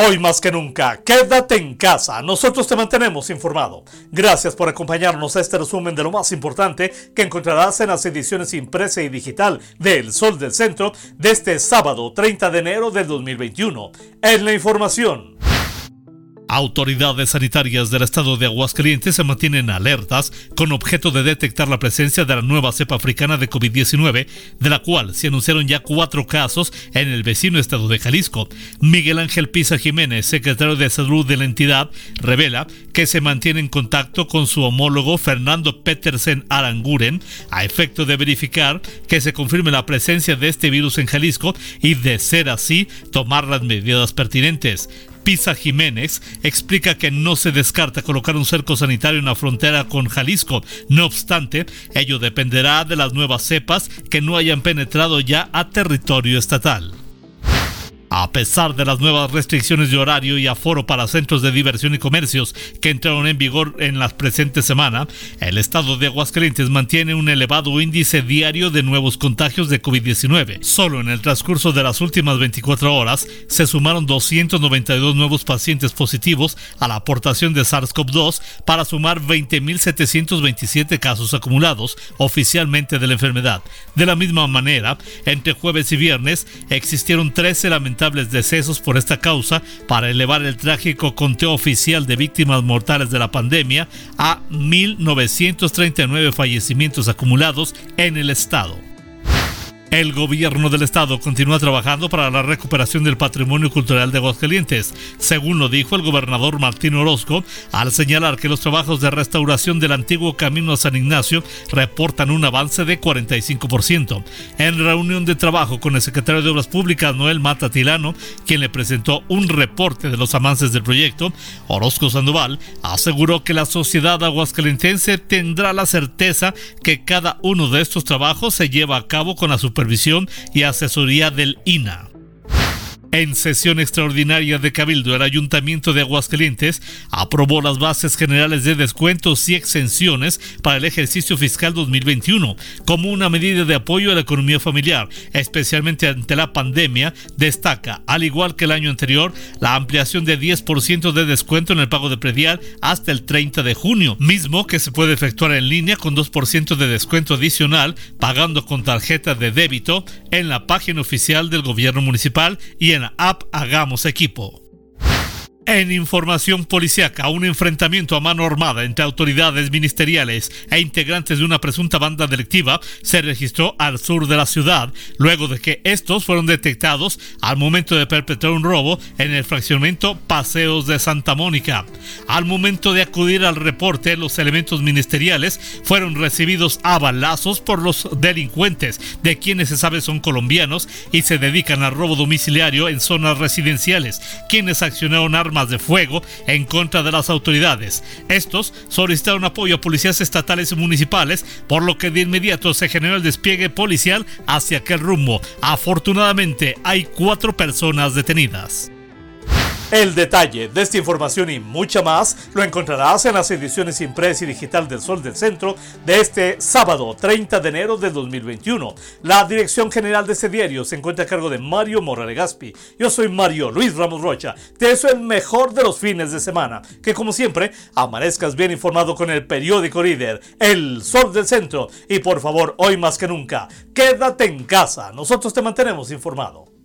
Hoy más que nunca, quédate en casa. Nosotros te mantenemos informado. Gracias por acompañarnos a este resumen de lo más importante que encontrarás en las ediciones impresa y digital de El Sol del Centro de este sábado 30 de enero del 2021. En la información. Autoridades sanitarias del estado de Aguascalientes se mantienen alertas con objeto de detectar la presencia de la nueva cepa africana de COVID-19, de la cual se anunciaron ya cuatro casos en el vecino estado de Jalisco. Miguel Ángel Pisa Jiménez, secretario de Salud de la entidad, revela que se mantiene en contacto con su homólogo Fernando Petersen Aranguren a efecto de verificar que se confirme la presencia de este virus en Jalisco y, de ser así, tomar las medidas pertinentes. Pisa Jiménez explica que no se descarta colocar un cerco sanitario en la frontera con Jalisco. No obstante, ello dependerá de las nuevas cepas que no hayan penetrado ya a territorio estatal. A pesar de las nuevas restricciones de horario y aforo para centros de diversión y comercios que entraron en vigor en la presente semana, el estado de Aguascalientes mantiene un elevado índice diario de nuevos contagios de COVID-19. Solo en el transcurso de las últimas 24 horas se sumaron 292 nuevos pacientes positivos a la aportación de SARS-CoV-2 para sumar 20.727 casos acumulados oficialmente de la enfermedad. De la misma manera, entre jueves y viernes existieron 13 lamentables decesos por esta causa para elevar el trágico conteo oficial de víctimas mortales de la pandemia a 1.939 fallecimientos acumulados en el estado. El gobierno del estado continúa trabajando para la recuperación del patrimonio cultural de Aguascalientes, según lo dijo el gobernador Martín Orozco, al señalar que los trabajos de restauración del antiguo camino a San Ignacio reportan un avance de 45%. En reunión de trabajo con el secretario de Obras Públicas, Noel Mata Tilano, quien le presentó un reporte de los avances del proyecto, Orozco Sandoval aseguró que la sociedad aguascalentense tendrá la certeza que cada uno de estos trabajos se lleva a cabo con la supervisión y asesoría del INA. En sesión extraordinaria de Cabildo, el Ayuntamiento de Aguascalientes aprobó las bases generales de descuentos y exenciones para el ejercicio fiscal 2021 como una medida de apoyo a la economía familiar, especialmente ante la pandemia. Destaca, al igual que el año anterior, la ampliación de 10% de descuento en el pago de predial hasta el 30 de junio, mismo que se puede efectuar en línea con 2% de descuento adicional pagando con tarjeta de débito en la página oficial del gobierno municipal y en en app Hagamos Equipo. En información policíaca, un enfrentamiento a mano armada entre autoridades ministeriales e integrantes de una presunta banda delictiva se registró al sur de la ciudad, luego de que estos fueron detectados al momento de perpetrar un robo en el fraccionamiento Paseos de Santa Mónica. Al momento de acudir al reporte, los elementos ministeriales fueron recibidos a balazos por los delincuentes, de quienes se sabe son colombianos y se dedican al robo domiciliario en zonas residenciales, quienes accionaron de fuego en contra de las autoridades. Estos solicitaron apoyo a policías estatales y municipales, por lo que de inmediato se generó el despliegue policial hacia aquel rumbo. Afortunadamente hay cuatro personas detenidas. El detalle de esta información y mucha más lo encontrarás en las ediciones impresa y digital del Sol del Centro de este sábado 30 de enero del 2021. La dirección general de este diario se encuentra a cargo de Mario Morales Gaspi. Yo soy Mario Luis Ramos Rocha. Te deseo el mejor de los fines de semana. Que como siempre, amanezcas bien informado con el periódico líder, El Sol del Centro. Y por favor, hoy más que nunca, quédate en casa. Nosotros te mantenemos informado.